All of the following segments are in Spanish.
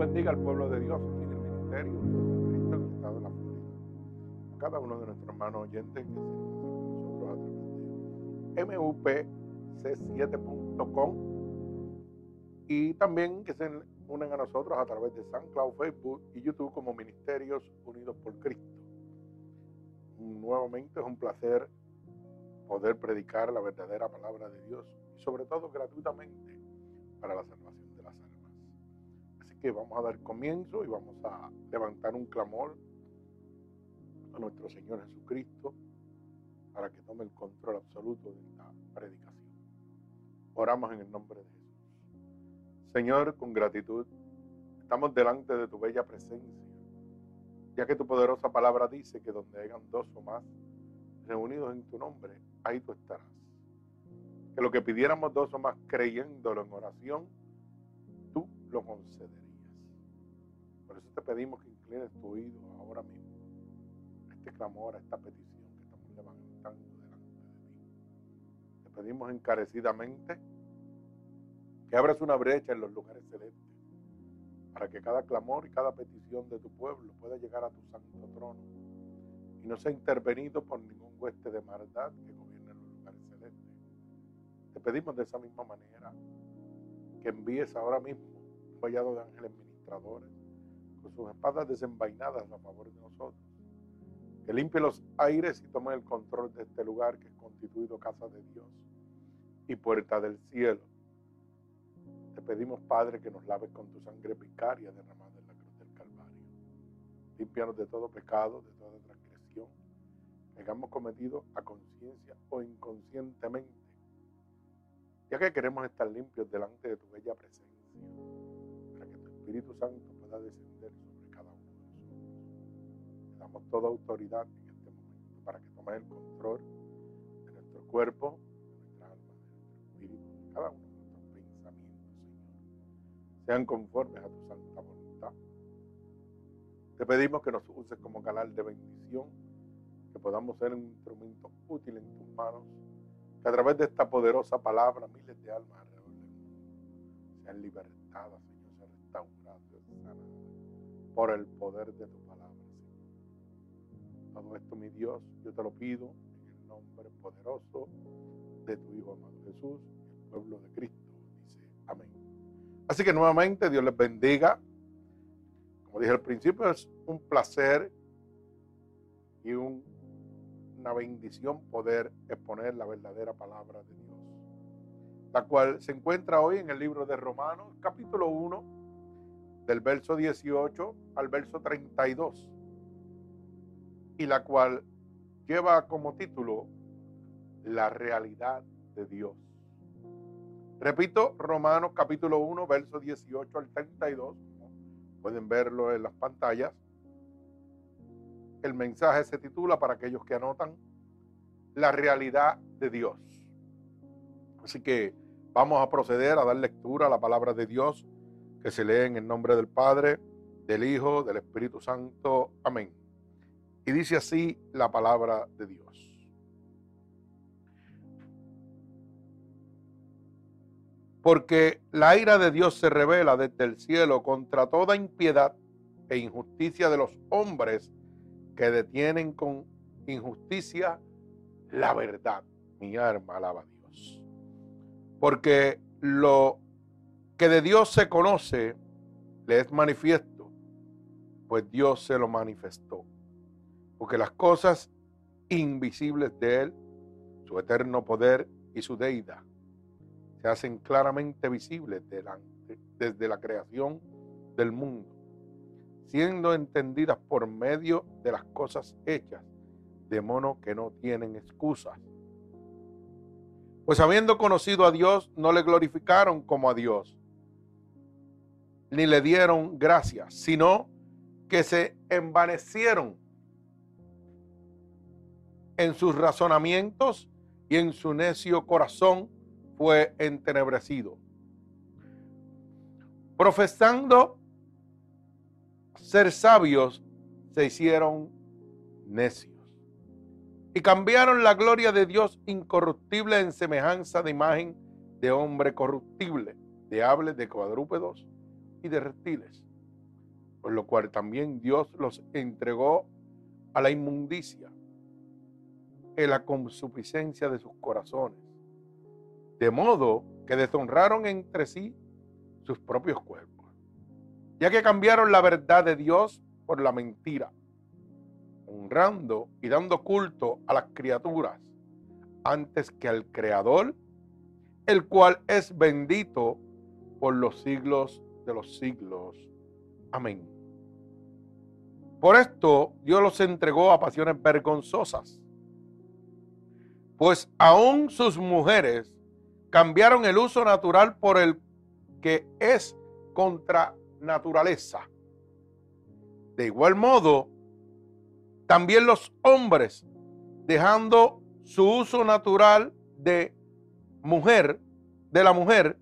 Bendiga al pueblo de Dios en el ministerio de Cristo en el estado de la Florida. A cada uno de nuestros hermanos oyentes que se nosotros a través de mupc7.com y también que se unen a nosotros a través de SoundCloud, Facebook y YouTube como Ministerios Unidos por Cristo. Nuevamente es un placer poder predicar la verdadera palabra de Dios y sobre todo gratuitamente para la salvación que vamos a dar comienzo y vamos a levantar un clamor a nuestro Señor Jesucristo para que tome el control absoluto de esta predicación. Oramos en el nombre de Jesús. Señor, con gratitud, estamos delante de tu bella presencia, ya que tu poderosa palabra dice que donde hayan dos o más reunidos en tu nombre, ahí tú estarás. Que lo que pidiéramos dos o más creyéndolo en oración, tú lo concederías. Eso te pedimos que inclines tu oído ahora mismo este clamor, a esta petición que estamos levantando delante de ti. Te pedimos encarecidamente que abras una brecha en los lugares celestes para que cada clamor y cada petición de tu pueblo pueda llegar a tu santo trono y no sea intervenido por ningún hueste de maldad que gobierne los lugares celestes. Te pedimos de esa misma manera que envíes ahora mismo un vallado de ángeles ministradores con sus espadas desenvainadas a favor de nosotros. Que limpie los aires y tome el control de este lugar que es constituido casa de Dios y puerta del cielo. Te pedimos, Padre, que nos laves con tu sangre vicaria derramada en la cruz del Calvario. Límpianos de todo pecado, de toda transgresión que hayamos cometido a conciencia o inconscientemente, ya que queremos estar limpios delante de tu bella presencia, para que tu Espíritu Santo pueda descender sobre cada uno de nosotros. Te damos toda autoridad en este momento para que tomes el control de nuestro cuerpo, de nuestra alma, de nuestro espíritu, de cada uno de nuestros pensamientos, Señor. Sean conformes a tu santa voluntad. Te pedimos que nos uses como canal de bendición que podamos ser un instrumento útil en tus manos, que a través de esta poderosa palabra miles de almas alrededor del mundo sean libertadas, por el poder de tu palabra, Señor. Todo esto, mi Dios, yo te lo pido en el nombre poderoso de tu Hijo amado Jesús, el pueblo de Cristo, dice amén. Así que nuevamente Dios les bendiga. Como dije al principio, es un placer y un una bendición poder exponer la verdadera palabra de Dios, la cual se encuentra hoy en el libro de Romanos, capítulo 1, del verso 18 al verso 32, y la cual lleva como título La realidad de Dios. Repito, Romanos capítulo 1, verso 18 al 32, pueden verlo en las pantallas el mensaje se titula, para aquellos que anotan, La realidad de Dios. Así que vamos a proceder a dar lectura a la palabra de Dios que se lee en el nombre del Padre, del Hijo, del Espíritu Santo. Amén. Y dice así la palabra de Dios. Porque la ira de Dios se revela desde el cielo contra toda impiedad e injusticia de los hombres que detienen con injusticia la verdad. Mi alma alaba a Dios. Porque lo que de Dios se conoce le es manifiesto, pues Dios se lo manifestó. Porque las cosas invisibles de Él, su eterno poder y su deidad, se hacen claramente visibles delante, desde la creación del mundo siendo entendidas por medio de las cosas hechas, de modo que no tienen excusas. Pues habiendo conocido a Dios, no le glorificaron como a Dios, ni le dieron gracias, sino que se envanecieron en sus razonamientos y en su necio corazón fue entenebrecido. Profesando ser sabios, se hicieron necios. Y cambiaron la gloria de Dios incorruptible en semejanza de imagen de hombre corruptible, de aves, de cuadrúpedos y de reptiles. por lo cual también Dios los entregó a la inmundicia en la consuficiencia de sus corazones, de modo que deshonraron entre sí sus propios cuerpos, ya que cambiaron la verdad de Dios por la mentira, honrando y dando culto a las criaturas antes que al Creador, el cual es bendito por los siglos de los siglos. Amén. Por esto Dios los entregó a pasiones vergonzosas, pues aún sus mujeres cambiaron el uso natural por el que es contra naturaleza. De igual modo, también los hombres, dejando su uso natural de mujer, de la mujer,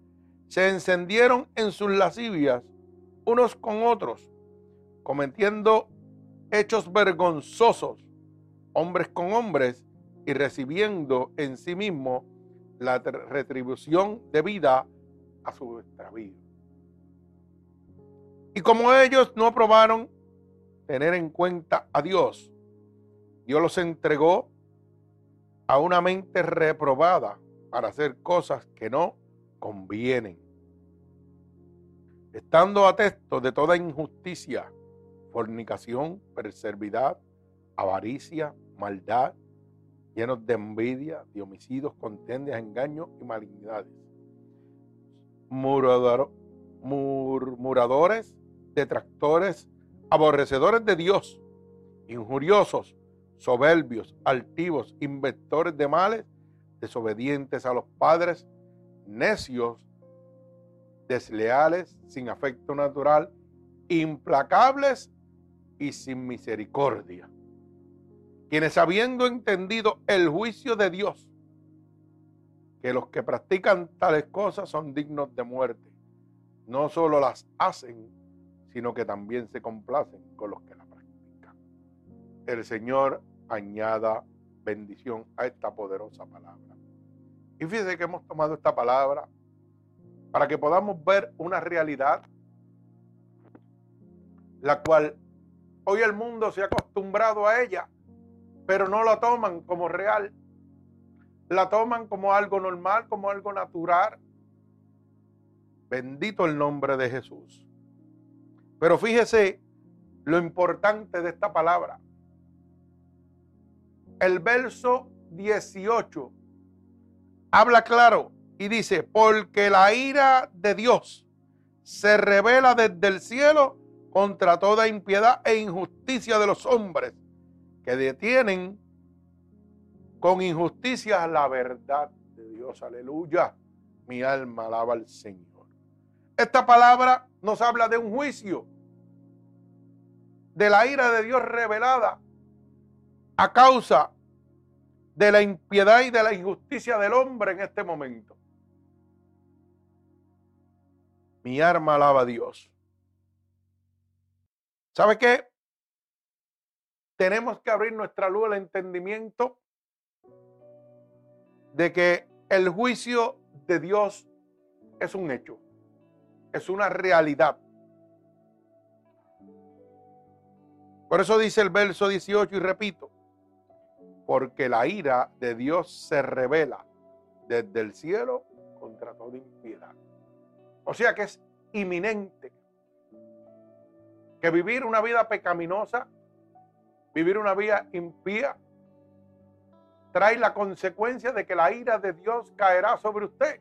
se encendieron en sus lascivias unos con otros, cometiendo hechos vergonzosos, hombres con hombres, y recibiendo en sí mismo la retribución debida a su extravío. Y como ellos no aprobaron tener en cuenta a Dios, Dios los entregó a una mente reprobada para hacer cosas que no convienen. Estando atentos de toda injusticia, fornicación, perservidad, avaricia, maldad, llenos de envidia, de homicidios, contendias, engaños y malignidades. murmuradores, detractores, aborrecedores de Dios, injuriosos, soberbios, altivos, inventores de males, desobedientes a los padres, necios, desleales, sin afecto natural, implacables y sin misericordia. Quienes habiendo entendido el juicio de Dios, que los que practican tales cosas son dignos de muerte, no solo las hacen, sino que también se complacen con los que la practican. El Señor añada bendición a esta poderosa palabra. Y fíjese que hemos tomado esta palabra para que podamos ver una realidad la cual hoy el mundo se ha acostumbrado a ella, pero no la toman como real. La toman como algo normal, como algo natural. Bendito el nombre de Jesús. Pero fíjese lo importante de esta palabra. El verso 18 habla claro y dice, porque la ira de Dios se revela desde el cielo contra toda impiedad e injusticia de los hombres que detienen con injusticia la verdad de Dios. Aleluya. Mi alma alaba al Señor. Esta palabra nos habla de un juicio, de la ira de Dios revelada a causa de la impiedad y de la injusticia del hombre en este momento. Mi arma alaba a Dios. ¿Sabe qué? Tenemos que abrir nuestra luz al entendimiento de que el juicio de Dios es un hecho, es una realidad. Por eso dice el verso 18 y repito, porque la ira de Dios se revela desde el cielo contra toda impiedad. O sea que es inminente que vivir una vida pecaminosa, vivir una vida impía, trae la consecuencia de que la ira de Dios caerá sobre usted.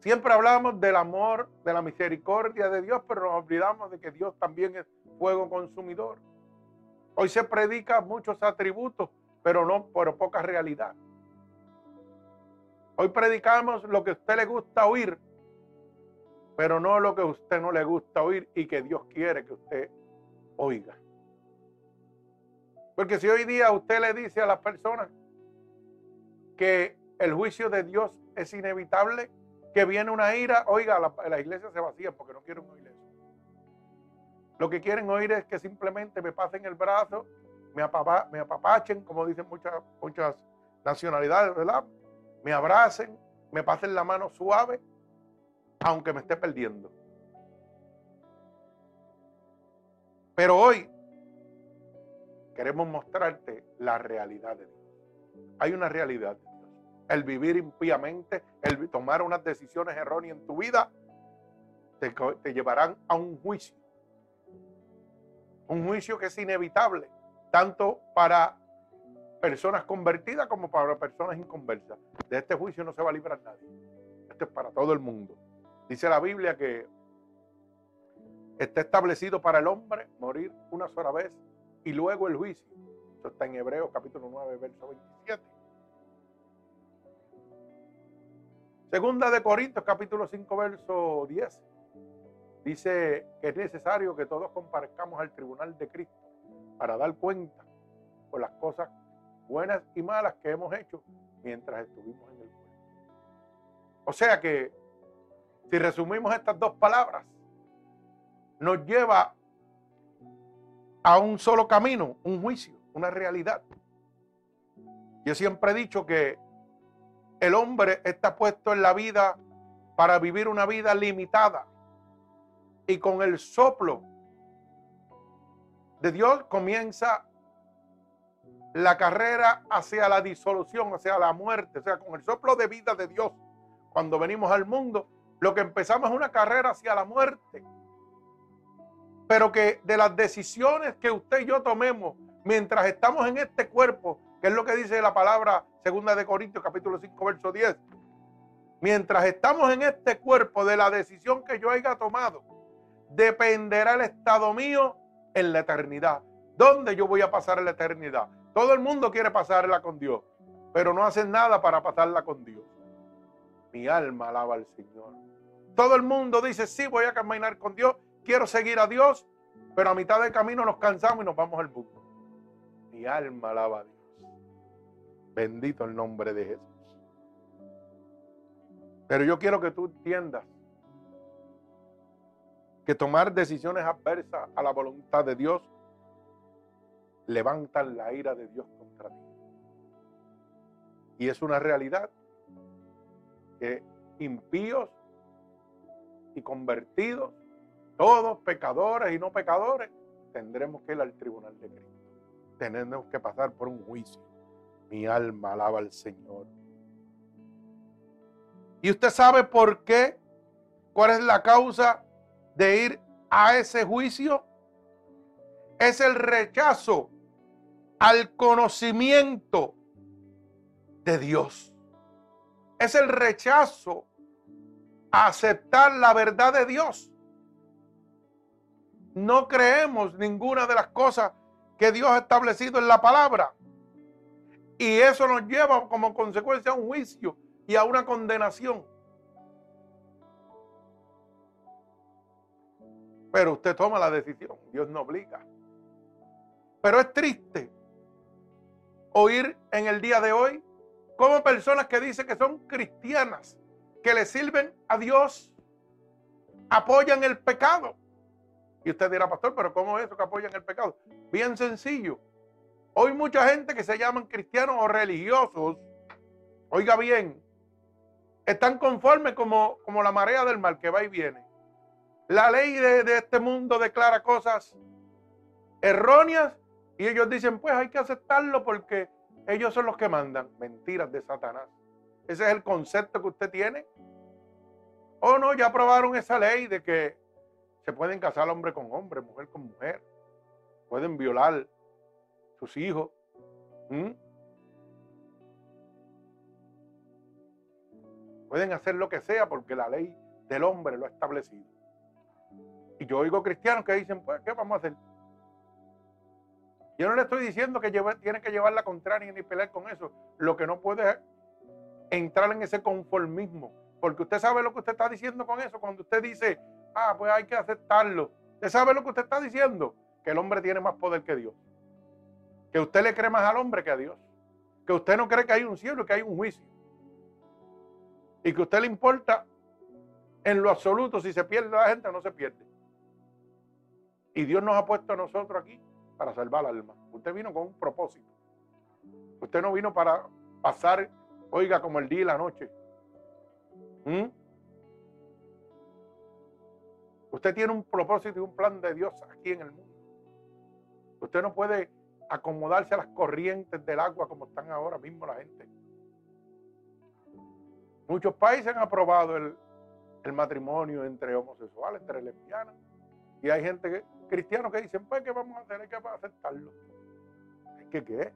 Siempre hablamos del amor, de la misericordia de Dios, pero nos olvidamos de que Dios también es fuego consumidor. Hoy se predica muchos atributos, pero no por poca realidad. Hoy predicamos lo que a usted le gusta oír, pero no lo que a usted no le gusta oír y que Dios quiere que usted oiga. Porque si hoy día usted le dice a las personas que el juicio de Dios es inevitable, que viene una ira, oiga, la, la iglesia se vacía porque no quieren oír. Lo que quieren oír es que simplemente me pasen el brazo, me, apapachen, como dicen muchas, muchas nacionalidades, ¿verdad? Me abracen, me pasen la mano suave, aunque me esté perdiendo. Pero hoy queremos mostrarte la realidad de Dios. Hay una realidad. El vivir impíamente, el tomar unas decisiones erróneas en tu vida, te llevarán a un juicio. Un juicio que es inevitable, tanto para personas convertidas como para personas inconversas. De este juicio no se va a librar nadie. Esto es para todo el mundo. Dice la Biblia que está establecido para el hombre morir una sola vez y luego el juicio. Esto está en Hebreos capítulo 9, verso 27. Segunda de Corintios capítulo 5, verso 10. Dice que es necesario que todos comparezcamos al tribunal de Cristo para dar cuenta por las cosas buenas y malas que hemos hecho mientras estuvimos en el cuerpo. O sea que, si resumimos estas dos palabras, nos lleva a un solo camino, un juicio, una realidad. Yo siempre he dicho que el hombre está puesto en la vida para vivir una vida limitada. Y con el soplo de Dios comienza la carrera hacia la disolución, hacia la muerte, o sea, con el soplo de vida de Dios. Cuando venimos al mundo, lo que empezamos es una carrera hacia la muerte. Pero que de las decisiones que usted y yo tomemos mientras estamos en este cuerpo, que es lo que dice la palabra segunda de Corintios capítulo 5 verso 10, mientras estamos en este cuerpo de la decisión que yo haya tomado, dependerá el estado mío en la eternidad. ¿Dónde yo voy a pasar la eternidad? Todo el mundo quiere pasarla con Dios, pero no hacen nada para pasarla con Dios. Mi alma alaba al Señor. Todo el mundo dice, sí, voy a caminar con Dios, quiero seguir a Dios, pero a mitad del camino nos cansamos y nos vamos al mundo. Mi alma alaba a Dios. Bendito el nombre de Jesús. Pero yo quiero que tú entiendas que tomar decisiones adversas a la voluntad de Dios levantan la ira de Dios contra ti. Y es una realidad que impíos y convertidos, todos pecadores y no pecadores, tendremos que ir al tribunal de Cristo. Tenemos que pasar por un juicio. Mi alma alaba al Señor. ¿Y usted sabe por qué? ¿Cuál es la causa de ir a ese juicio? Es el rechazo al conocimiento de Dios. Es el rechazo a aceptar la verdad de Dios. No creemos ninguna de las cosas que Dios ha establecido en la palabra. Y eso nos lleva como consecuencia a un juicio y a una condenación. Pero usted toma la decisión, Dios no obliga. Pero es triste oír en el día de hoy como personas que dicen que son cristianas, que le sirven a Dios, apoyan el pecado. Y usted dirá, pastor, pero ¿cómo es eso que apoyan el pecado? Bien sencillo. Hoy mucha gente que se llaman cristianos o religiosos, oiga bien, están conformes como, como la marea del mal que va y viene. La ley de, este mundo declara cosas erróneas y ellos dicen, pues hay que aceptarlo porque ellos son los que mandan. Mentiras de Satanás. Ese es el concepto que usted tiene. O oh, no, ya aprobaron esa ley de que se pueden casar hombre con hombre, mujer con mujer. Pueden violar sus hijos. ¿Mm? Pueden hacer lo que sea porque la ley del hombre lo ha establecido. Y yo oigo cristianos que dicen, pues, ¿qué vamos a hacer? Yo no le estoy diciendo que tiene que llevar la contraria ni pelear con eso. Lo que no puede es entrar en ese conformismo. Porque usted sabe lo que usted está diciendo con eso. Cuando usted dice, ah, pues hay que aceptarlo. ¿Usted sabe lo que usted está diciendo? Que el hombre tiene más poder que Dios. Que usted le cree más al hombre que a Dios. Que usted no cree que hay un cielo y que hay un juicio. Y que a usted le importa en lo absoluto si se pierde la gente o no se pierde. Y Dios nos ha puesto a nosotros aquí para salvar al alma. Usted vino con un propósito. Usted no vino para pasar, oiga, como el día y la noche. ¿Mm? Usted tiene un propósito y un plan de Dios aquí en el mundo. Usted no puede acomodarse a las corrientes del agua como están ahora mismo la gente. Muchos países han aprobado el, matrimonio entre homosexuales, entre lesbianas. Y hay gente que, cristianos que dicen, pues, ¿qué vamos a hacer? Hay que aceptarlo. ¿Es que qué?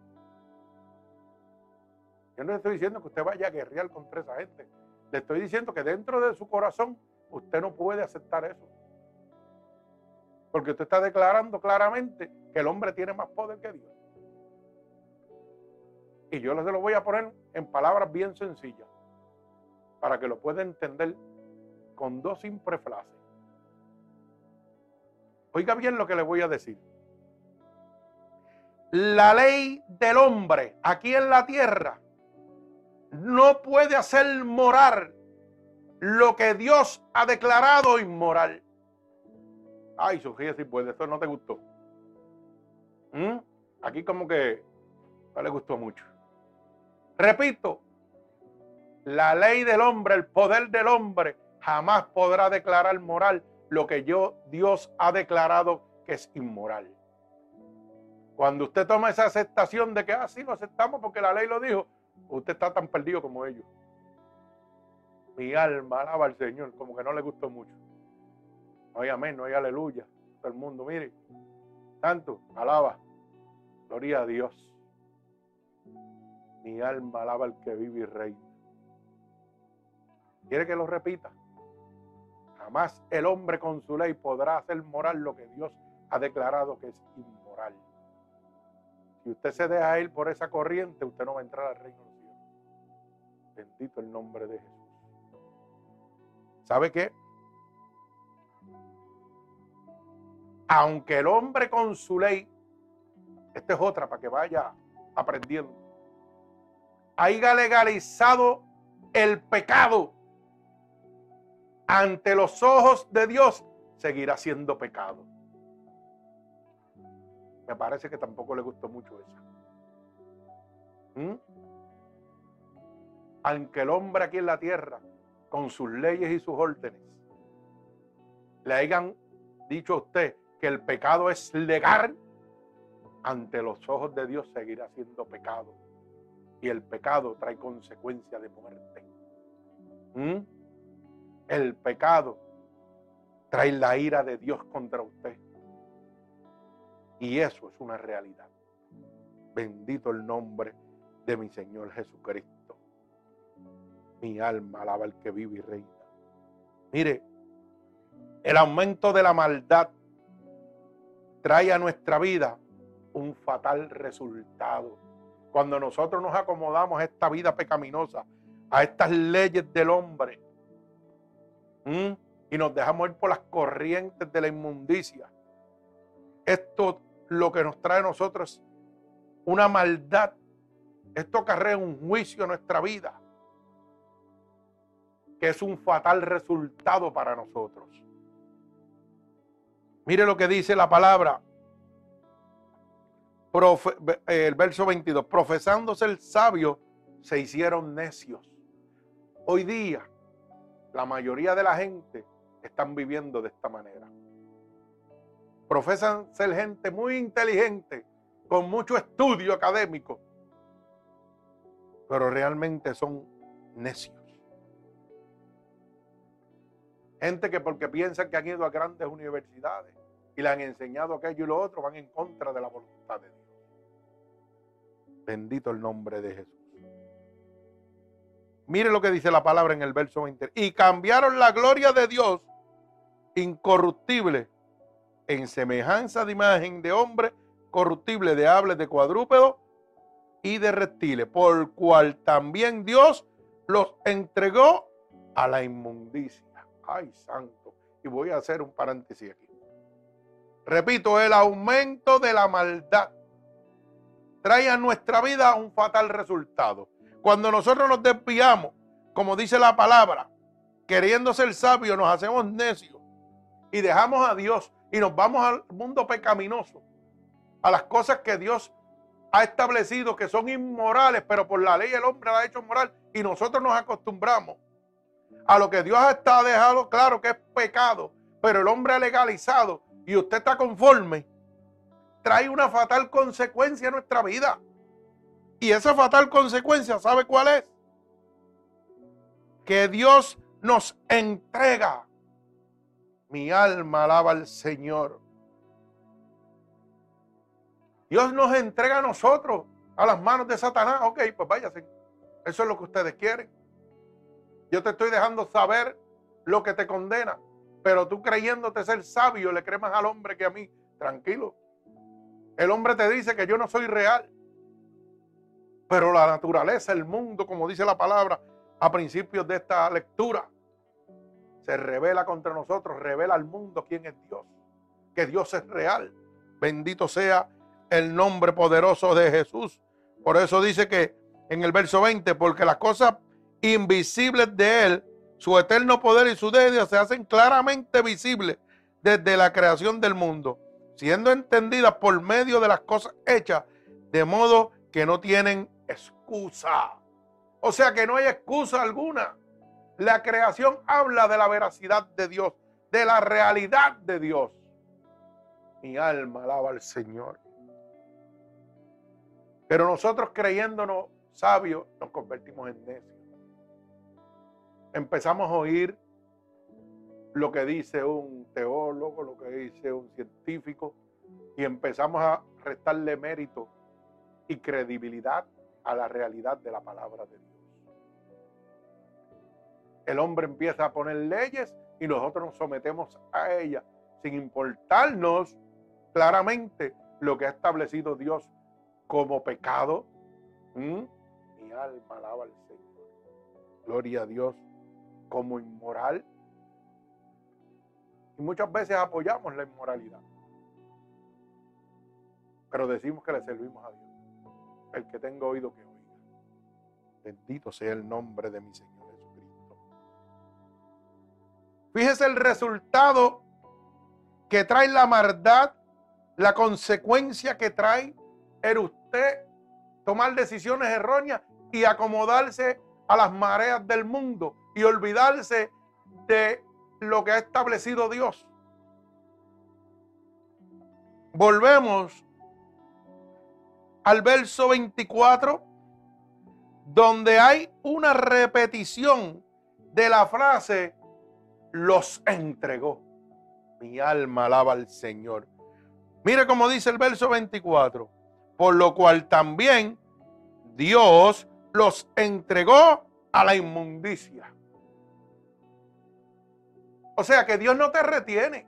Yo no le estoy diciendo que usted vaya a guerrear contra esa gente. Le estoy diciendo que dentro de su corazón usted no puede aceptar eso. Porque usted está declarando claramente que el hombre tiene más poder que Dios. Y yo se lo voy a poner en palabras bien sencillas para que lo pueda entender con dos simples frases. Oiga bien lo que le voy a decir. La ley del hombre aquí en la tierra no puede hacer morar lo que Dios ha declarado inmoral. Ay, Sofía, si puede, esto no te gustó. ¿Mm? Aquí como que no le gustó mucho. Repito, la ley del hombre, el poder del hombre, jamás podrá declarar moral lo que yo, Dios ha declarado que es inmoral. Cuando usted toma esa aceptación de que, ah, sí, lo aceptamos porque la ley lo dijo, Usted está tan perdido como ellos. Mi alma alaba al Señor, como que no le gustó mucho. No hay amén, no hay aleluya. Todo el mundo, mire. Santo, alaba. Gloria a Dios. Mi alma alaba al que vive y reina. ¿Quiere que lo repita? Jamás el hombre con su ley podrá hacer moral lo que Dios ha declarado que es inmoral. Si usted se deja ir por esa corriente, usted no va a entrar al reino Bendito el nombre de Jesús. ¿Sabe qué? Aunque el hombre con su ley, esta es otra para que vaya aprendiendo, haya legalizado el pecado ante los ojos de Dios, seguirá siendo pecado. Me parece que tampoco le gustó mucho esa. ¿Mm? aunque el hombre aquí en la tierra, con sus leyes y sus órdenes, le hayan dicho a usted que el pecado es legal, ante los ojos de Dios seguirá siendo pecado. Y el pecado trae consecuencia de muerte. ¿Mm? El pecado trae la ira de Dios contra usted. Y eso es una realidad. Bendito el nombre de mi Señor Jesucristo. Mi alma alaba al que vive y reina. Mire, el aumento de la maldad trae a nuestra vida un fatal resultado. Cuando nosotros nos acomodamos a esta vida pecaminosa, a estas leyes del hombre, y nos dejamos ir por las corrientes de la inmundicia, esto lo que nos trae a nosotros una maldad. Esto acarrea un juicio a nuestra vida que es un fatal resultado para nosotros. Mire lo que dice la palabra, el verso 22, profesándose el sabio, se hicieron necios. Hoy día, la mayoría de la gente están viviendo de esta manera. Profesan ser gente muy inteligente, con mucho estudio académico, pero realmente son necios. Gente que porque piensan que han ido a grandes universidades y le han enseñado aquello y lo otro, van en contra de la voluntad de Dios. Bendito el nombre de Jesús. Mire lo que dice la palabra en el verso 20. Y cambiaron la gloria de Dios incorruptible en semejanza de imagen de hombre corruptible, de aves, de cuadrúpedo y de reptiles, por cual también Dios los entregó a la inmundicia. Ay, santo. Y voy a hacer un paréntesis aquí. Repito, el aumento de la maldad trae a nuestra vida un fatal resultado. Cuando nosotros nos desviamos, como dice la palabra, queriendo ser sabios, nos hacemos necios y dejamos a Dios y nos vamos al mundo pecaminoso, a las cosas que Dios ha establecido que son inmorales, pero por la ley el hombre la ha hecho moral y nosotros nos acostumbramos a lo que Dios está dejado claro que es pecado, pero el hombre ha legalizado y usted está conforme, trae una fatal consecuencia a nuestra vida. Y esa fatal consecuencia, ¿sabe cuál es? Que Dios nos entrega. Mi alma alaba al Señor. Dios nos entrega a nosotros a las manos de Satanás. Ok, pues váyase. Eso es lo que ustedes quieren. Yo te estoy dejando saber lo que te condena. Pero tú creyéndote ser sabio, le crees más al hombre que a mí. Tranquilo. El hombre te dice que yo no soy real. Pero la naturaleza, el mundo, como dice la palabra a principios de esta lectura, se revela contra nosotros, revela al mundo quién es Dios. Que Dios es real. Bendito sea el nombre poderoso de Jesús. Por eso dice que en el verso 20, porque las cosas invisibles de Él, su eterno poder y su deidad se hacen claramente visibles desde la creación del mundo, siendo entendidas por medio de las cosas hechas, de modo que no tienen O sea que no hay excusa alguna. La creación habla de la veracidad de Dios, de la realidad de Dios. Mi alma alaba al Señor. Pero nosotros creyéndonos sabios nos convertimos en necios. Empezamos a oír lo que dice un teólogo, lo que dice un científico, y empezamos a restarle mérito y credibilidad a la realidad de la palabra de Dios. El hombre empieza a poner leyes y nosotros nos sometemos a ellas sin importarnos claramente lo que ha establecido Dios como pecado. Mi alma alaba al Señor. Gloria a Dios. Como inmoral. Y muchas veces apoyamos la inmoralidad. Pero decimos que le servimos a Dios. El que tenga oído que oiga. Bendito sea el nombre de mi Señor Jesucristo. Fíjese el resultado que trae la maldad, la consecuencia que trae el usted tomar decisiones erróneas y acomodarse a las mareas del mundo y olvidarse de lo que ha establecido Dios. Volvemos al verso 24, donde hay una repetición de la frase, los entregó. Mi alma alaba al Señor. Mire cómo dice el verso 24 por lo cual también Dios los entregó a la inmundicia. O sea que Dios no te retiene.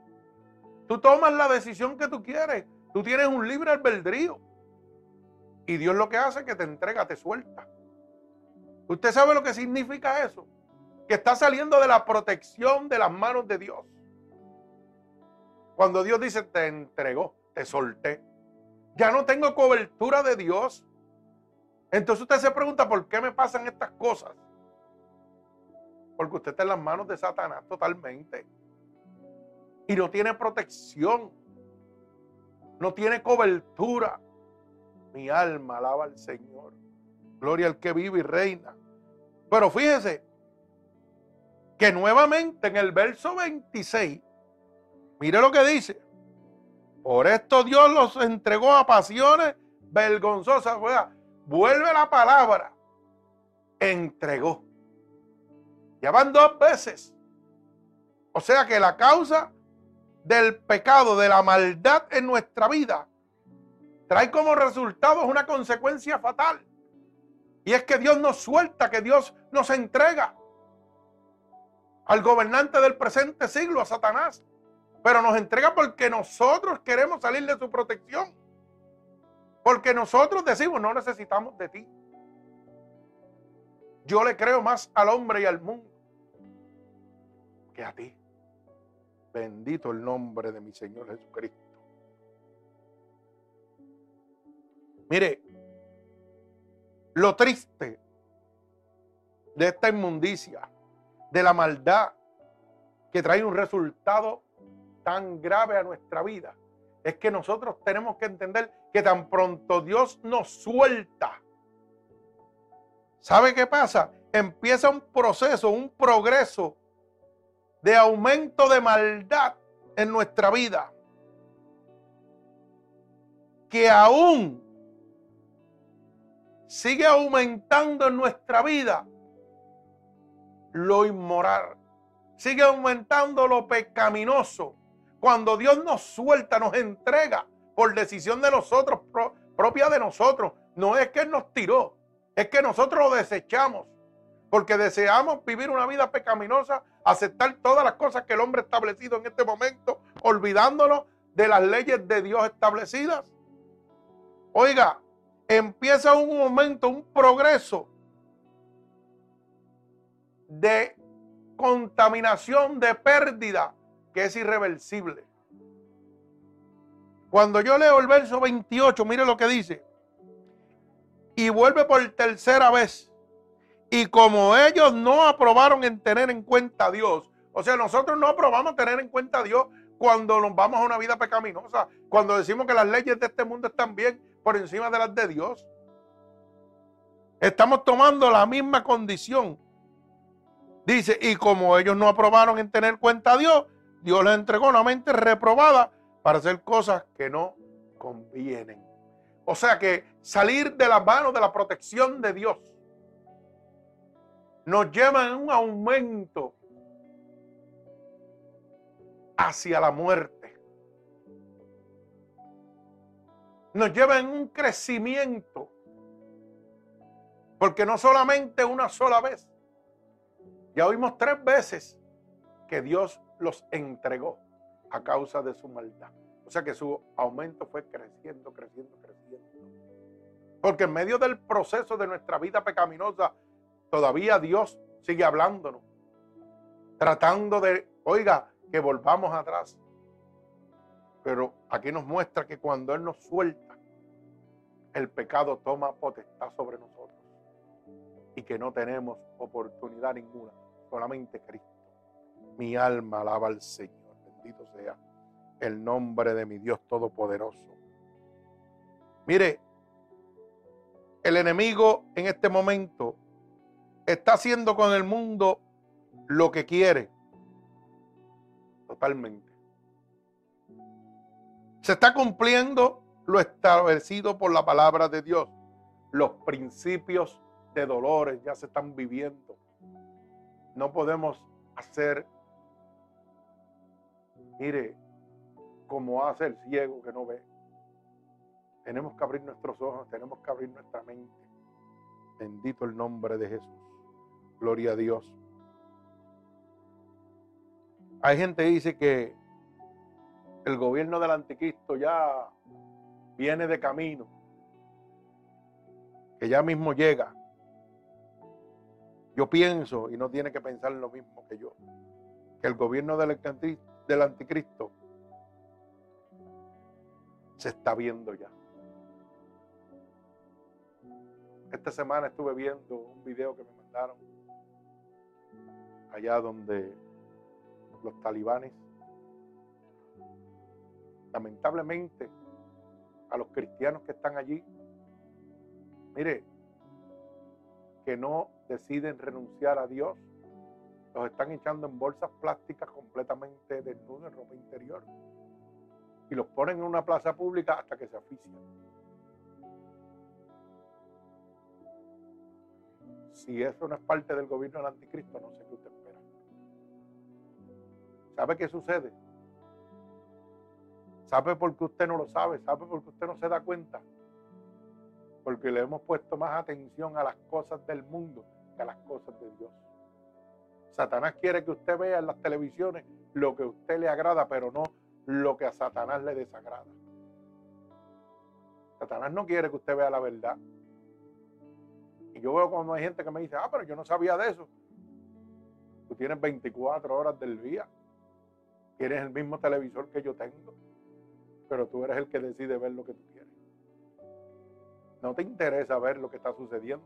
Tú tomas la decisión que tú quieres. Tú tienes un libre albedrío. Y Dios lo que hace es que te entrega, te suelta. ¿Usted sabe lo que significa eso? Que está saliendo de la protección de las manos de Dios. Cuando Dios dice, te entregó, te solté. Ya no tengo cobertura de Dios. Entonces usted se pregunta, ¿por qué me pasan estas cosas? Porque usted está en las manos de Satanás totalmente. Y no tiene protección. No tiene cobertura. Mi alma alaba al Señor. Gloria al que vive y reina. Pero fíjese que nuevamente en el verso 26, mire lo que dice. Por esto Dios los entregó a pasiones vergonzosas. Vuelve la palabra. Entregó. Ya van dos veces. O sea que la causa del pecado, de la maldad en nuestra vida, trae como resultado una consecuencia fatal. Y es que Dios nos suelta, que Dios nos entrega al gobernante del presente siglo, a Satanás pero nos entrega porque nosotros queremos salir de su protección. Porque nosotros decimos, no necesitamos de ti. Yo le creo más al hombre y al mundo que a ti. Bendito el nombre de mi Señor Jesucristo. Mire, lo triste de esta inmundicia, de la maldad que trae un resultado tan grave a nuestra vida es que nosotros tenemos que entender que tan pronto Dios nos suelta, ¿sabe qué pasa? Empieza un proceso, un progreso de aumento de maldad en nuestra vida. que aún sigue aumentando en nuestra vida lo inmoral, sigue aumentando lo pecaminoso. Cuando Dios nos suelta, nos entrega por decisión de nosotros, propia de nosotros. No es que Él nos tiró, es que nosotros lo desechamos. Porque deseamos vivir una vida pecaminosa, aceptar todas las cosas que el hombre ha establecido en este momento, olvidándonos de las leyes de Dios establecidas. Oiga, empieza un momento, un progreso de contaminación, de pérdida, que es irreversible. Cuando yo leo el verso 28, mire lo que dice. Y vuelve por tercera vez. Y como ellos no aprobaron en tener en cuenta a Dios, o sea, nosotros no aprobamos tener en cuenta a Dios cuando nos vamos a una vida pecaminosa, cuando decimos que las leyes de este mundo están bien por encima de las de Dios. Estamos tomando la misma condición. Dice, y como ellos no aprobaron en tener cuenta a Dios, Dios les entregó una mente reprobada para hacer cosas que no convienen. O sea que salir de las manos de la protección de Dios nos lleva a un aumento hacia la muerte. Nos lleva en un crecimiento. Porque no solamente una sola vez. Ya oímos tres veces que Dios los entregó a causa de su maldad. O sea que su aumento fue creciendo, creciendo, creciendo. Porque en medio del proceso de nuestra vida pecaminosa, todavía Dios sigue hablándonos. Tratando de, oiga, que volvamos atrás. Pero aquí nos muestra que cuando Él nos suelta, el pecado toma potestad sobre nosotros. Y que no tenemos oportunidad ninguna, solamente Cristo. Mi alma alaba al Señor. Bendito sea el nombre de mi Dios Todopoderoso. Mire, el enemigo en este momento está haciendo con el mundo lo que quiere. Totalmente. Se está cumpliendo lo establecido por la palabra de Dios. Los principios de dolores ya se están viviendo. No podemos hacer Mire, como hace el ciego que no ve. Tenemos que abrir nuestros ojos, tenemos que abrir nuestra mente. Bendito el nombre de Jesús. Gloria a Dios. Hay gente que dice que el gobierno del anticristo ya viene de camino, que ya mismo llega. Yo pienso, y no tiene que pensar lo mismo que yo, que el gobierno del anticristo del anticristo se está viendo ya. Esta semana estuve viendo un video que me mandaron allá donde los talibanes, lamentablemente, a los cristianos que están allí, mire, que no deciden renunciar a Dios, los están echando en bolsas plásticas completamente desnudos en ropa interior. Y los ponen en una plaza pública hasta que se asfixian. Si eso no es parte del gobierno del anticristo, no sé qué usted espera. ¿Sabe qué sucede? ¿Sabe por qué usted no lo sabe? ¿Sabe por qué usted no se da cuenta? Porque le hemos puesto más atención a las cosas del mundo que a las cosas de Dios. Satanás quiere que usted vea en las televisiones lo que a usted le agrada, pero no lo que a Satanás le desagrada. Satanás no quiere que usted vea la verdad. Y yo veo cuando hay gente que me dice, ah, pero yo no sabía de eso. Tú tienes 24 horas del día. Tienes el mismo televisor que yo tengo. Pero tú eres el que decide ver lo que tú quieres. No te interesa ver lo que está sucediendo.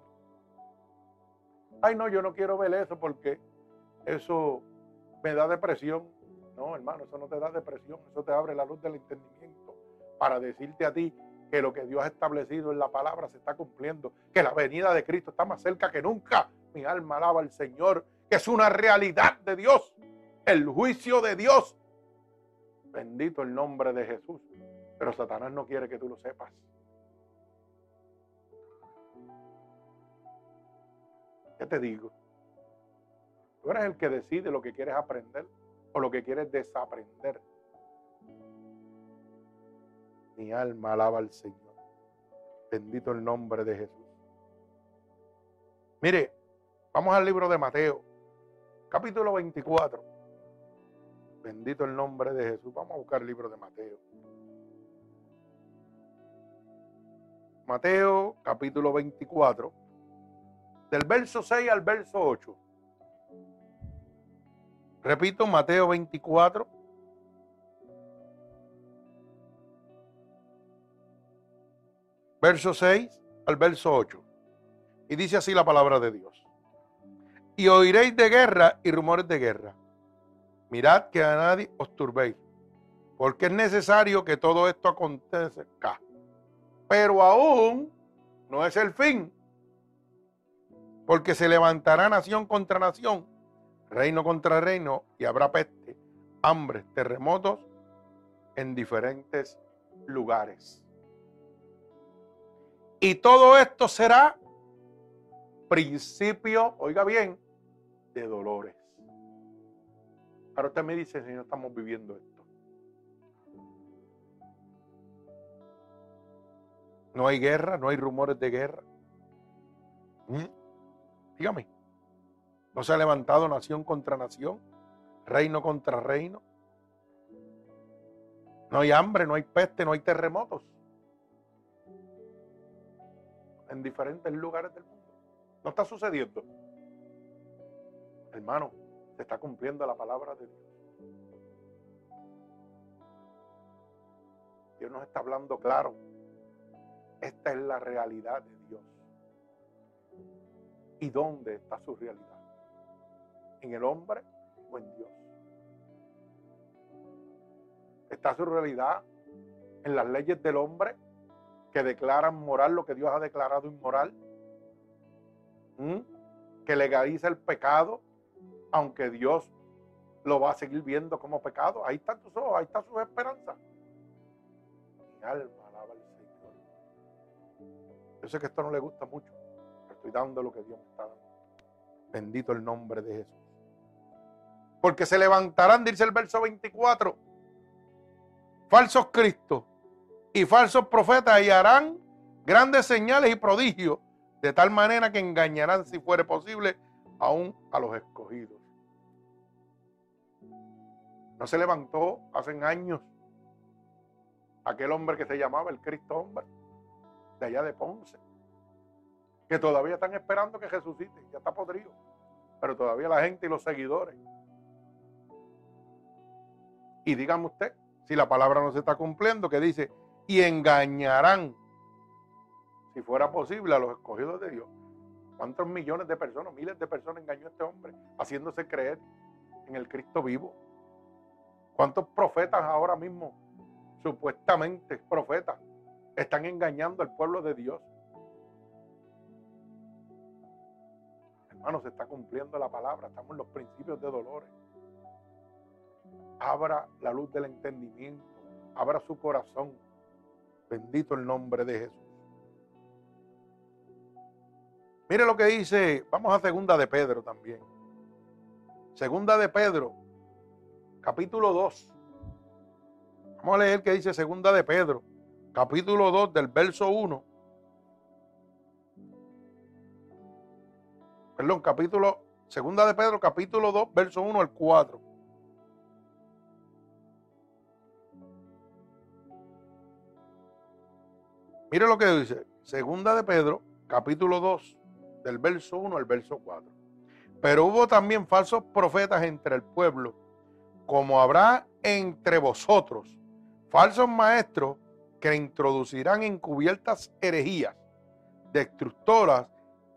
Ay, no, yo no quiero ver eso porque eso me da depresión. No, hermano, eso no te da depresión, eso te abre la luz del entendimiento para decirte a ti que lo que Dios ha establecido en la palabra se está cumpliendo, que la venida de Cristo está más cerca que nunca. Mi alma alaba al Señor, es una realidad de Dios, el juicio de Dios. Bendito el nombre de Jesús. Pero Satanás no quiere que tú lo sepas. ¿Qué te digo? Tú eres el que decide lo que quieres aprender o lo que quieres desaprender. Mi alma alaba al Señor. Bendito el nombre de Jesús. Mire, vamos al libro de Mateo, capítulo 24. Bendito el nombre de Jesús. Vamos a buscar el libro de Mateo. Mateo, capítulo 24, del verso 6 al verso 8. Repito, Mateo 24, verso 6 al verso 8. Y dice así la palabra de Dios. Y oiréis de guerra y rumores de guerra. Mirad que a nadie os turbéis, porque es necesario que todo esto acontezca. Pero aún no es el fin, porque se levantará nación contra nación, reino contra reino, y habrá peste, hambre, terremotos en diferentes lugares. Y todo esto será principio, oiga bien, de dolores. Ahora usted me dice, Señor, estamos viviendo esto. No hay guerra, no hay rumores de guerra. ¿Mm? Dígame. No se ha levantado nación contra nación, reino contra reino. No hay hambre, no hay peste, no hay terremotos en diferentes lugares del mundo. No está sucediendo. Hermano, se está cumpliendo la palabra de Dios. Dios nos está hablando claro. Esta es la realidad de Dios. ¿Y dónde está su realidad? ¿En el hombre o en Dios? ¿Está su realidad en las leyes del hombre que declaran moral lo que Dios ha declarado inmoral, que legaliza el pecado, aunque Dios lo va a seguir viendo como pecado. Ahí están tus ojos, ahí está su esperanza. Mi alma. Yo sé que esto no le gusta mucho, pero estoy dando lo que Dios me está dando. Bendito el nombre de Jesús. Porque se levantarán, dice el verso 24, falsos cristos y falsos profetas y harán grandes señales y prodigios, de tal manera que engañarán, si fuere posible, aún a los escogidos. No se levantó hace años aquel hombre que se llamaba el Cristo hombre, de allá de Ponce, que todavía están esperando que resucite, ya está podrido, pero todavía la gente y los seguidores. Y dígame usted, si la palabra no se está cumpliendo, que dice, y engañarán, si fuera posible, a los escogidos de Dios. ¿Cuántos millones de personas, miles de personas engañó a este hombre haciéndose creer en el Cristo vivo? ¿Cuántos profetas ahora mismo, supuestamente profetas, están engañando al pueblo de Dios? Hermanos, se está cumpliendo la palabra, estamos en los principios de dolores. Abra la luz del entendimiento, abra su corazón Bendito el nombre de Jesús. Mire lo que dice, vamos a segunda de Pedro también. Segunda de Pedro, capítulo 2. Vamos a leer qué dice segunda de Pedro, capítulo 2 del verso 1. Perdón, capítulo, segunda de Pedro, capítulo 2, verso 1 al 4. Mire lo que dice, segunda de Pedro, capítulo 2, del verso 1 al verso 4. Pero hubo también falsos profetas entre el pueblo, como habrá entre vosotros falsos maestros que introducirán encubiertas herejías destructoras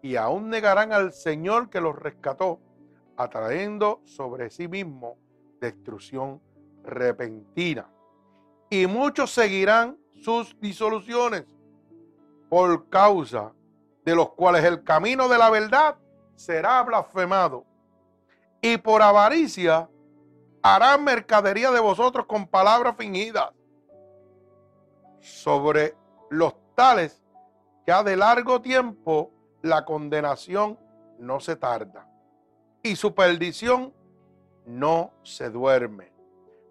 y aún negarán al Señor que los rescató, atrayendo sobre sí mismo destrucción repentina. Y muchos seguirán sus disoluciones por causa de los cuales el camino de la verdad será blasfemado. Y por avaricia harán mercadería de vosotros con palabras fingidas. Sobre los tales ya de largo tiempo la condenación no se tarda y su perdición no se duerme.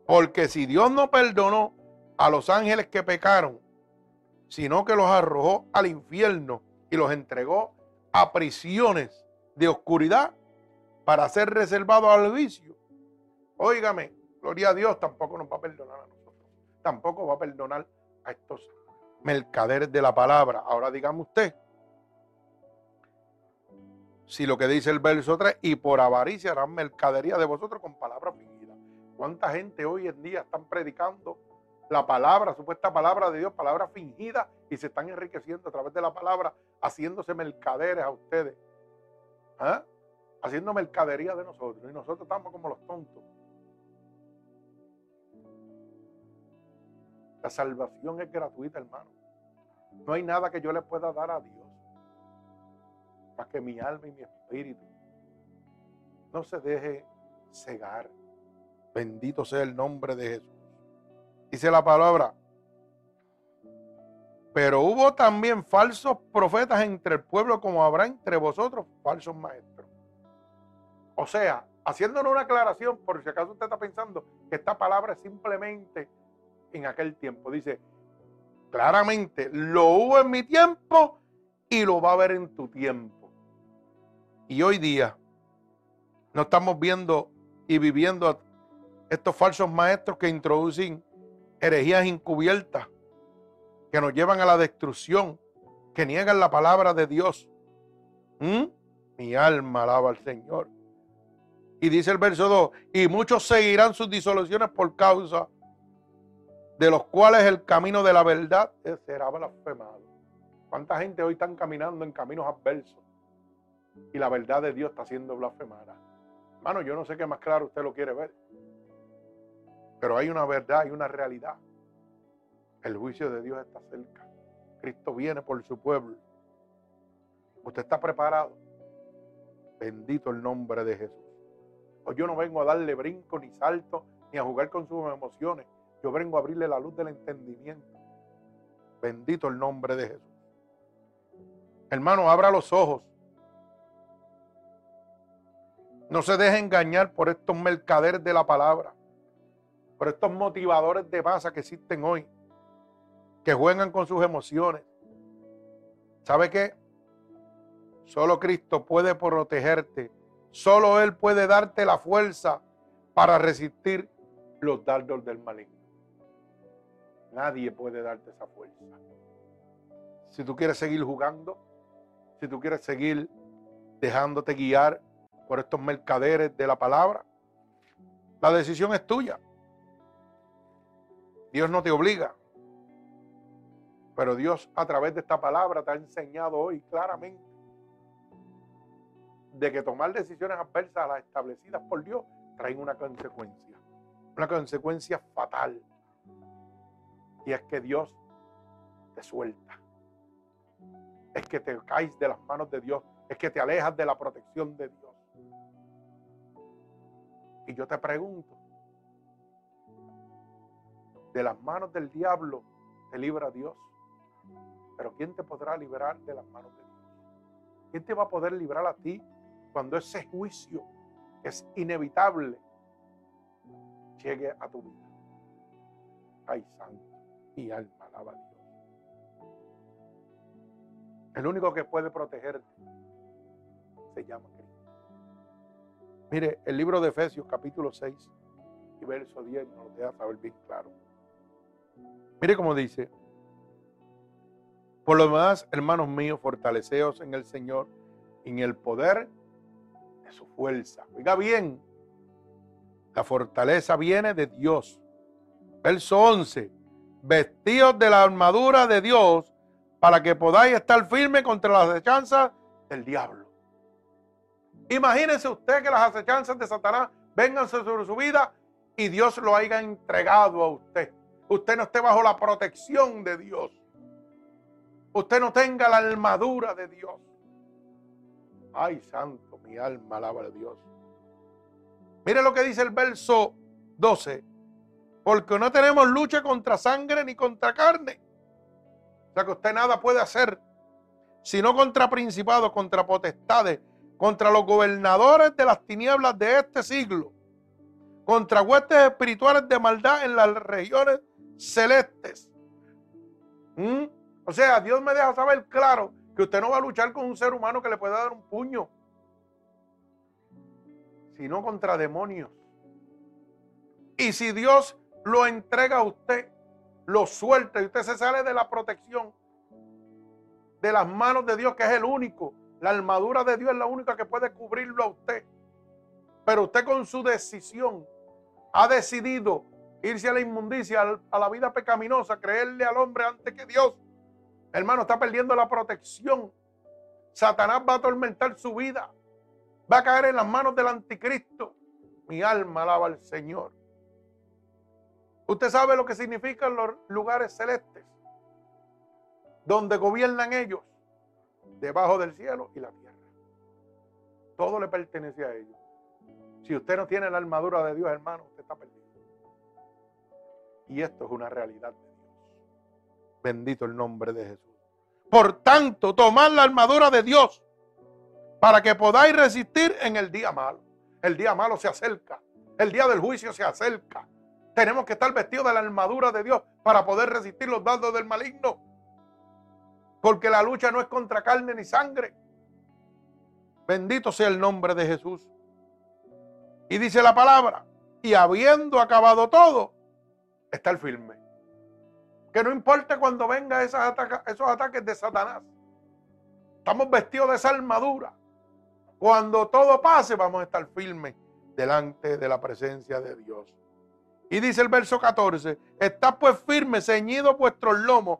Porque si Dios no perdonó a los ángeles que pecaron, sino que los arrojó al infierno y los entregó a prisiones de oscuridad para ser reservados al vicio. Óigame, gloria a Dios, tampoco nos va a perdonar a nosotros. Tampoco va a perdonar a estos mercaderes de la palabra. Ahora dígame usted, si lo que dice el verso 3, y por avaricia harán mercadería de vosotros con palabras fingidas. ¿Cuánta gente hoy en día están predicando la palabra, supuesta palabra de Dios, palabra fingida, y se están enriqueciendo a través de la palabra, haciéndose mercaderes a ustedes? ¿Ah? Haciendo mercadería de nosotros. Y nosotros estamos como los tontos. La salvación es gratuita, hermano. No hay nada que yo le pueda dar a Dios para que mi alma y mi espíritu no se deje cegar. Bendito sea el nombre de Jesús. Dice la palabra. Pero hubo también falsos profetas entre el pueblo, como habrá entre vosotros falsos maestros. O sea, haciéndonos una aclaración, por si acaso usted está pensando que esta palabra es simplemente en aquel tiempo. Dice, claramente, lo hubo en mi tiempo y lo va a haber en tu tiempo. Y hoy día no estamos viendo y viviendo estos falsos maestros que introducen herejías encubiertas, que nos llevan a la destrucción, que niegan la palabra de Dios. ¿Mm? Mi alma alaba al Señor. Y dice el verso 2, y muchos seguirán sus disoluciones por causa de los cuales el camino de la verdad será blasfemado. ¿Cuánta gente hoy están caminando en caminos adversos? y la verdad de Dios está siendo blasfemada. Hermano, yo no sé qué más claro usted lo quiere ver. Pero hay una verdad, hay una realidad. El juicio de Dios está cerca. Cristo viene por su pueblo. ¿Usted está preparado? Bendito el nombre de Jesús. Hoy yo no vengo a darle brinco ni salto ni a jugar con sus emociones. Yo vengo a abrirle la luz del entendimiento. Bendito el nombre de Jesús. Hermano, abra los ojos. No se deje engañar por estos mercaderes de la palabra, por estos motivadores de masa que existen hoy, que juegan con sus emociones. ¿Sabe qué? Solo Cristo puede protegerte. Solo Él puede darte la fuerza para resistir los dardos del maligno. Nadie puede darte esa fuerza. Si tú quieres seguir jugando, si tú quieres seguir dejándote guiar por estos mercaderes de la palabra. La decisión es tuya. Dios no te obliga. Pero Dios a través de esta palabra te ha enseñado hoy claramente de que tomar decisiones adversas a las establecidas por Dios traen una consecuencia. Una consecuencia fatal. Y es que Dios te suelta. Es que te caes de las manos de Dios. Es que te alejas de la protección de Dios. Y yo te pregunto, de las manos del diablo te libra Dios. Pero ¿quién te podrá liberar de las manos de Dios? ¿Quién te va a poder librar a ti cuando ese juicio es inevitable llegue a tu vida? Ay, santo, y alma alaba a Dios. El único que puede protegerte se llama Cristo. Mire, el libro de Efesios capítulo 6 y verso 10 nos deja saber bien claro. Mire cómo dice, por lo demás, hermanos míos, fortaleceos en el Señor en el poder de su fuerza. Oiga bien, la fortaleza viene de Dios. Verso 11, vestidos de la armadura de Dios para que podáis estar firmes contra las acechanzas del diablo. Imagínese usted que las acechanzas de Satanás vengan sobre su vida y Dios lo haya entregado a usted. Usted no esté bajo la protección de Dios. Usted no tenga la armadura de Dios. Ay, santo, mi alma alaba a Dios. Mire lo que dice el verso 12. Porque no tenemos lucha contra sangre ni contra carne, O sea que usted nada puede hacer, sino contra principados, contra potestades, contra los gobernadores de las tinieblas de este siglo, contra huestes espirituales de maldad en las regiones celestes. ¿Mm? O sea, Dios me deja saber claro que usted no va a luchar con un ser humano que le pueda dar un puño, sino contra demonios. Y si Dios lo entrega a usted, lo suelta y usted se sale de la protección de las manos de Dios, que es el único. La armadura de Dios es la única que puede cubrirlo a usted. Pero usted con su decisión ha decidido irse a la inmundicia, a la vida pecaminosa, creerle al hombre antes que Dios. Hermano, está perdiendo la protección. Satanás va a atormentar su vida. Va a caer en las manos del anticristo. Mi alma alaba al Señor. Usted sabe lo que significan los lugares celestes, donde gobiernan ellos, debajo del cielo y la tierra. Todo le pertenece a ellos. Si usted no tiene la armadura de Dios, hermano, usted está perdido. Y esto es una realidad de Dios. Bendito el nombre de Jesús. Por tanto, tomad la armadura de Dios para que podáis resistir en el día malo. El día malo se acerca. El día del juicio se acerca. Tenemos que estar vestidos de la armadura de Dios para poder resistir los dardos del maligno. Porque la lucha no es contra carne ni sangre. Bendito sea el nombre de Jesús. Y dice la palabra, y habiendo acabado todo, está el firme. Que no importa cuando vengan esos ataques de Satanás. Estamos vestidos de esa armadura. Cuando todo pase, vamos a estar firmes delante de la presencia de Dios. Y dice el verso 14, está pues firme, ceñido vuestros lomos.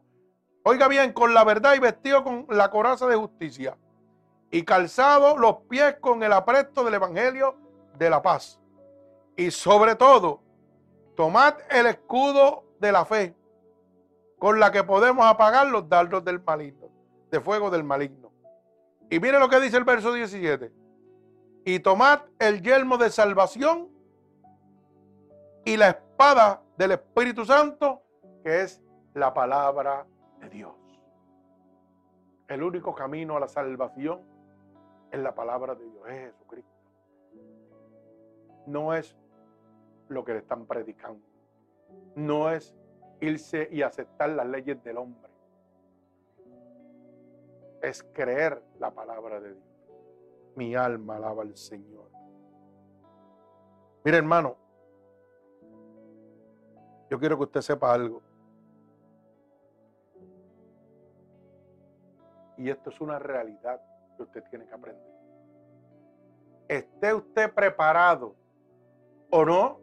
Oiga bien, con la verdad y vestido con la coraza de justicia. Y calzado los pies con el apresto del evangelio de la paz. Y sobre todo, tomad el escudo de la fe, con la que podemos apagar los dardos del maligno, de fuego del maligno. Y mire lo que dice el verso 17. Y tomad el yelmo de salvación y la espada del Espíritu Santo, que es la palabra de Dios. El único camino a la salvación es la palabra de Dios, es Jesucristo. No es lo que le están predicando. No es irse y aceptar las leyes del hombre. Es creer la palabra de Dios. Mi alma alaba al Señor. Mire hermano, yo quiero que usted sepa algo. Y esto es una realidad que usted tiene que aprender. Esté usted preparado o no,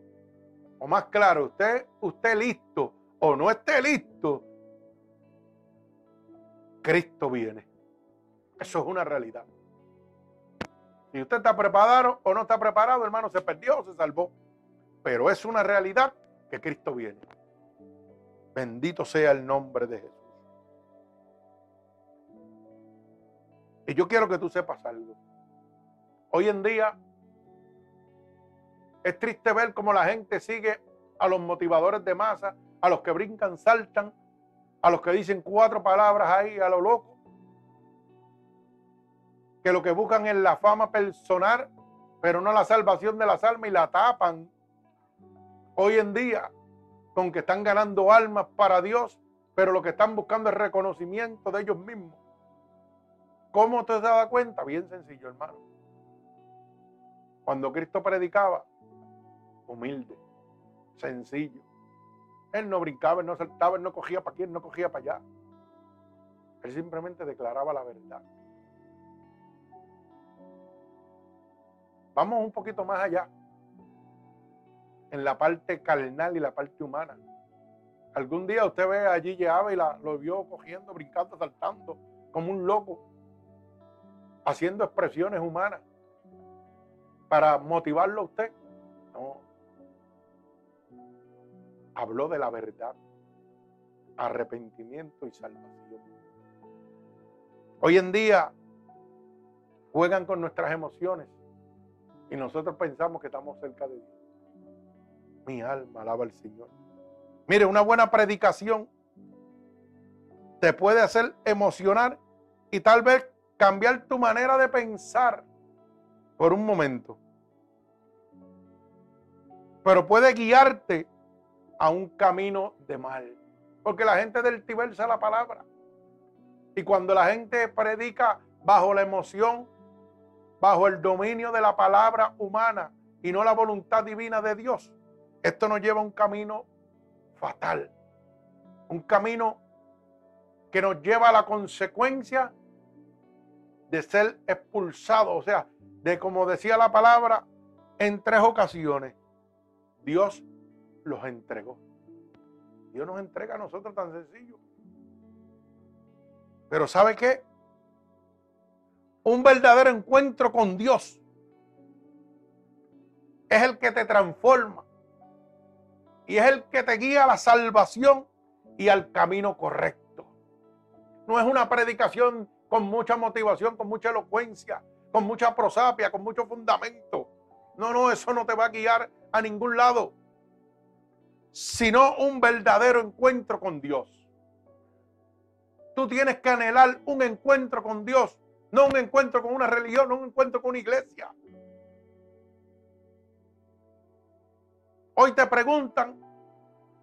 o más claro, usted, usted listo o no esté listo, Cristo viene. Eso es una realidad. Si usted está preparado o no está preparado, hermano, se perdió o se salvó. Pero es una realidad que Cristo viene. Bendito sea el nombre de Jesús. Y yo quiero que tú sepas algo. Hoy en día es triste ver cómo la gente sigue a los motivadores de masa, a los que brincan, saltan, a los que dicen cuatro palabras ahí a lo loco, que lo que buscan es la fama personal, pero no la salvación de las almas y la tapan hoy en día con que están ganando almas para Dios, pero lo que están buscando es reconocimiento de ellos mismos. ¿Cómo usted se da cuenta? Bien sencillo, hermano. Cuando Cristo predicaba, humilde, sencillo. Él no brincaba, él no saltaba, él no cogía para aquí, él no cogía para allá. Él simplemente declaraba la verdad. Vamos un poquito más allá en la parte carnal y la parte humana. Algún día usted ve allí llevaba y la, lo vio cogiendo, brincando, saltando, como un loco, haciendo expresiones humanas para motivarlo a usted. No. Habló de la verdad, arrepentimiento y salvación. Hoy en día juegan con nuestras emociones y nosotros pensamos que estamos cerca de Dios. Mi alma alaba al Señor. Mire, una buena predicación te puede hacer emocionar y tal vez cambiar tu manera de pensar por un momento. Pero puede guiarte a un camino de mal. Porque la gente deltiversa la palabra. Y cuando la gente predica bajo la emoción, bajo el dominio de la palabra humana y no la voluntad divina de Dios, esto nos lleva a un camino fatal. Un camino que nos lleva a la consecuencia de ser expulsado. O sea, de como decía la palabra, en tres ocasiones Dios los entregó. Dios nos entrega a nosotros tan sencillo. Pero ¿sabe qué? Un verdadero encuentro con Dios es el que te transforma y es el que te guía a la salvación y al camino correcto. No es una predicación con mucha motivación, con mucha elocuencia, con mucha prosapia, con mucho fundamento. No, no, eso no te va a guiar a ningún lado, sino un verdadero encuentro con Dios. Tú tienes que anhelar un encuentro con Dios, no un encuentro con una religión, no un encuentro con una iglesia. Hoy te preguntan,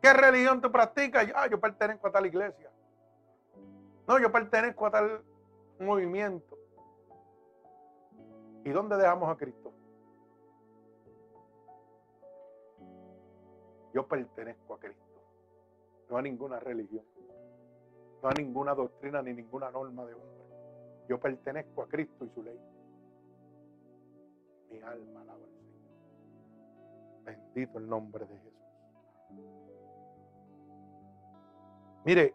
¿qué religión tú practicas? Ah, yo pertenezco a tal iglesia. No, yo pertenezco a tal movimiento. ¿Y dónde dejamos a Cristo? Yo pertenezco a Cristo, no a ninguna religión, no a ninguna doctrina ni ninguna norma de hombre. Yo pertenezco a Cristo y su ley. Mi alma Señor. Bendito el nombre de Jesús. Mire,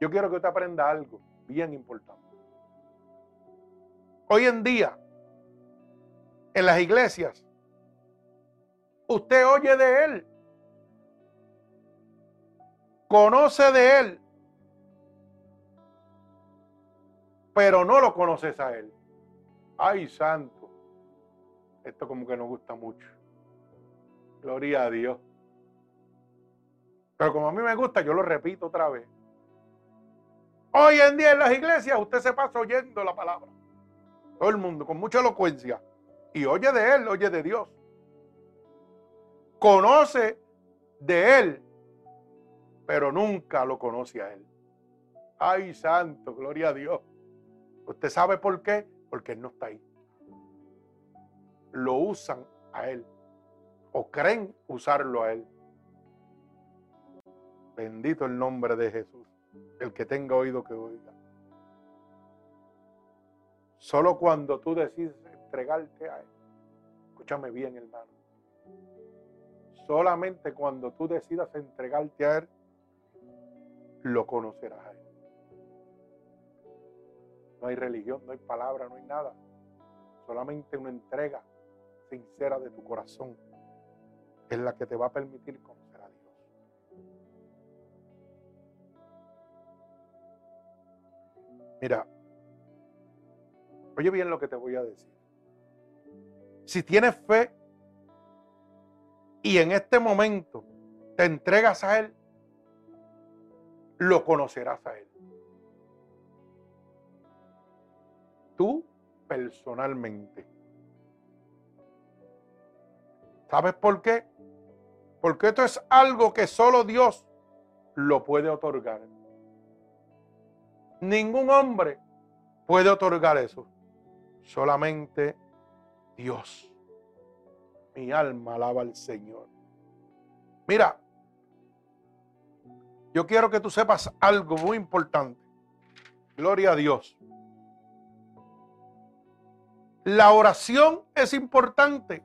yo quiero que usted aprenda algo bien importante. Hoy en día, en las iglesias, usted oye de Él, conoce de Él, pero no lo conoces a Él. Ay, santo, esto como que nos gusta mucho. Gloria a Dios. Pero como a mí me gusta, yo lo repito otra vez. Hoy en día en las iglesias usted se pasa oyendo la palabra. Todo el mundo, con mucha elocuencia. Y oye de Él, oye de Dios. Conoce de Él, pero nunca lo conoce a Él. Ay, santo, gloria a Dios. ¿Usted sabe por qué? Porque Él no está ahí. Lo usan a Él. O creen usarlo a Él. Bendito el nombre de Jesús. El que tenga oído que oiga. Solo cuando tú decides entregarte a Él. Escúchame bien, hermano. Solamente cuando tú decidas entregarte a Él, lo conocerás a Él. No hay religión, no hay palabra, no hay nada. Solamente una entrega sincera de tu corazón es la que te va a permitir conocer a Dios. Mira, Oye bien lo que te voy a decir. Si tienes fe y en este momento te entregas a Él, lo conocerás a Él. Tú personalmente. ¿Sabes por qué? Porque esto es algo que solo Dios lo puede otorgar. Ningún hombre puede otorgar eso. Solamente Dios. Mi alma alaba al Señor. Mira, yo quiero que tú sepas algo muy importante. Gloria a Dios. La oración es importante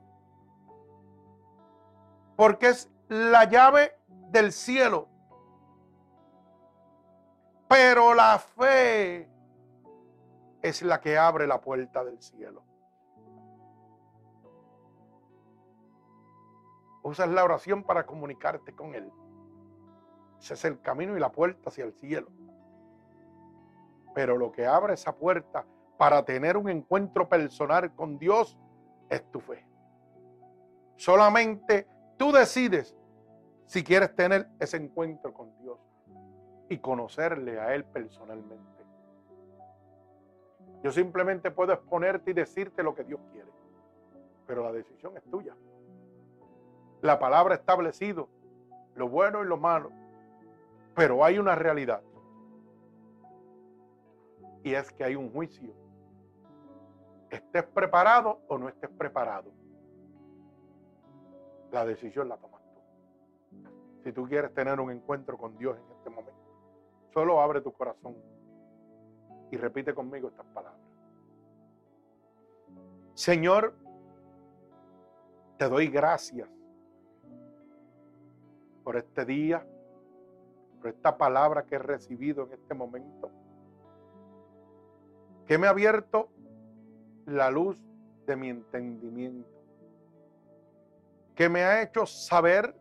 porque es la llave del cielo. Pero la fe es la que abre la puerta del cielo. Usas la oración para comunicarte con Él. Ese es el camino y la puerta hacia el cielo. Pero lo que abre esa puerta para tener un encuentro personal con Dios es tu fe. Solamente tú decides si quieres tener ese encuentro con Dios. y conocerle a Él personalmente. Yo simplemente puedo exponerte y decirte lo que Dios quiere, pero la decisión es tuya. La palabra ha establecido lo bueno y lo malo, pero hay una realidad. Y es que hay un juicio. Estés preparado o no estés preparado. La decisión la tomas. Si tú quieres tener un encuentro con Dios en este momento, solo abre tu corazón y repite conmigo estas palabras. Señor, te doy gracias por este día, por esta palabra que he recibido en este momento, que me ha abierto la luz de mi entendimiento, que me ha hecho saber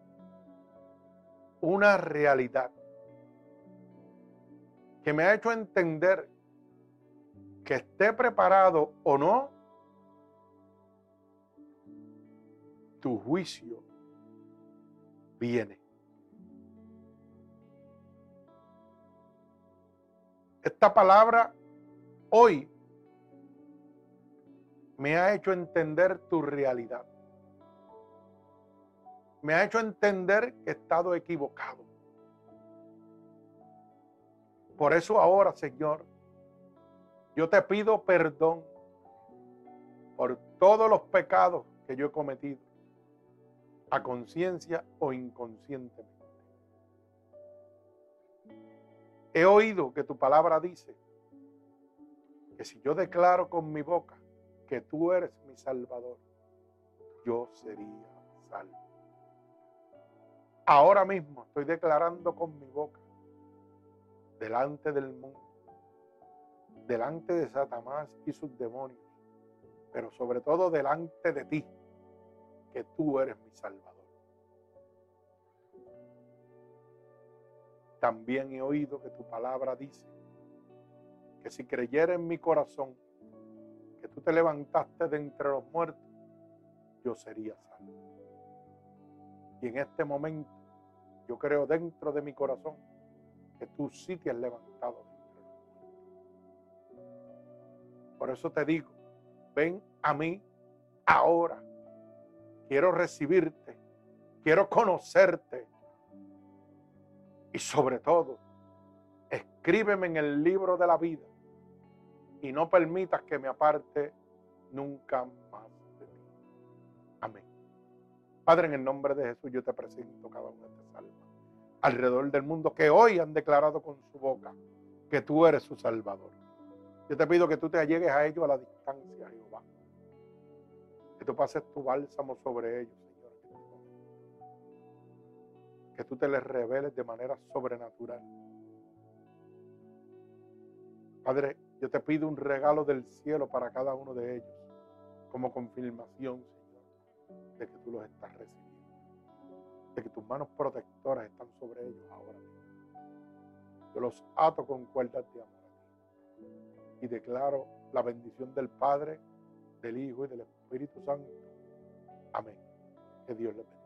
una realidad, que me ha hecho entender que esté preparado o no, tu juicio viene. Esta palabra hoy me ha hecho entender tu realidad. Me ha hecho entender que he estado equivocado. Por eso ahora, Señor, yo te pido perdón por todos los pecados que yo he cometido, a conciencia o inconscientemente. He oído que tu palabra dice que si yo declaro con mi boca que tú eres mi salvador, yo sería salvo. Ahora mismo estoy declarando con mi boca delante del mundo, delante de Satanás y sus demonios, pero sobre todo delante de ti, que tú eres mi salvador. También he oído que tu palabra dice que si creyera en mi corazón que tú te levantaste de entre los muertos, yo sería salvo. Y en este momento yo creo dentro de mi corazón que tú sí te has levantado. Por eso te digo, ven a mí ahora. Quiero recibirte, quiero conocerte, y sobre todo, escríbeme en el libro de la vida y no permitas que me aparte nunca Padre, en el nombre de Jesús yo te presento cada una de estas almas alrededor del mundo que hoy han declarado con su boca que tú eres su Salvador. Yo te pido que tú te allegues a ellos a la distancia, Jehová. Que tú pases tu bálsamo sobre ellos que tú te les reveles de manera sobrenatural. Padre, yo te pido un regalo del cielo para cada uno de ellos, como confirmación, Señor, los estás recibiendo, de que tus manos protectoras están sobre ellos ahora mismo. Yo los ato con cuerdas de amor y declaro la bendición del Padre, del Hijo y del Espíritu Santo. Amén. Que Dios les bendiga.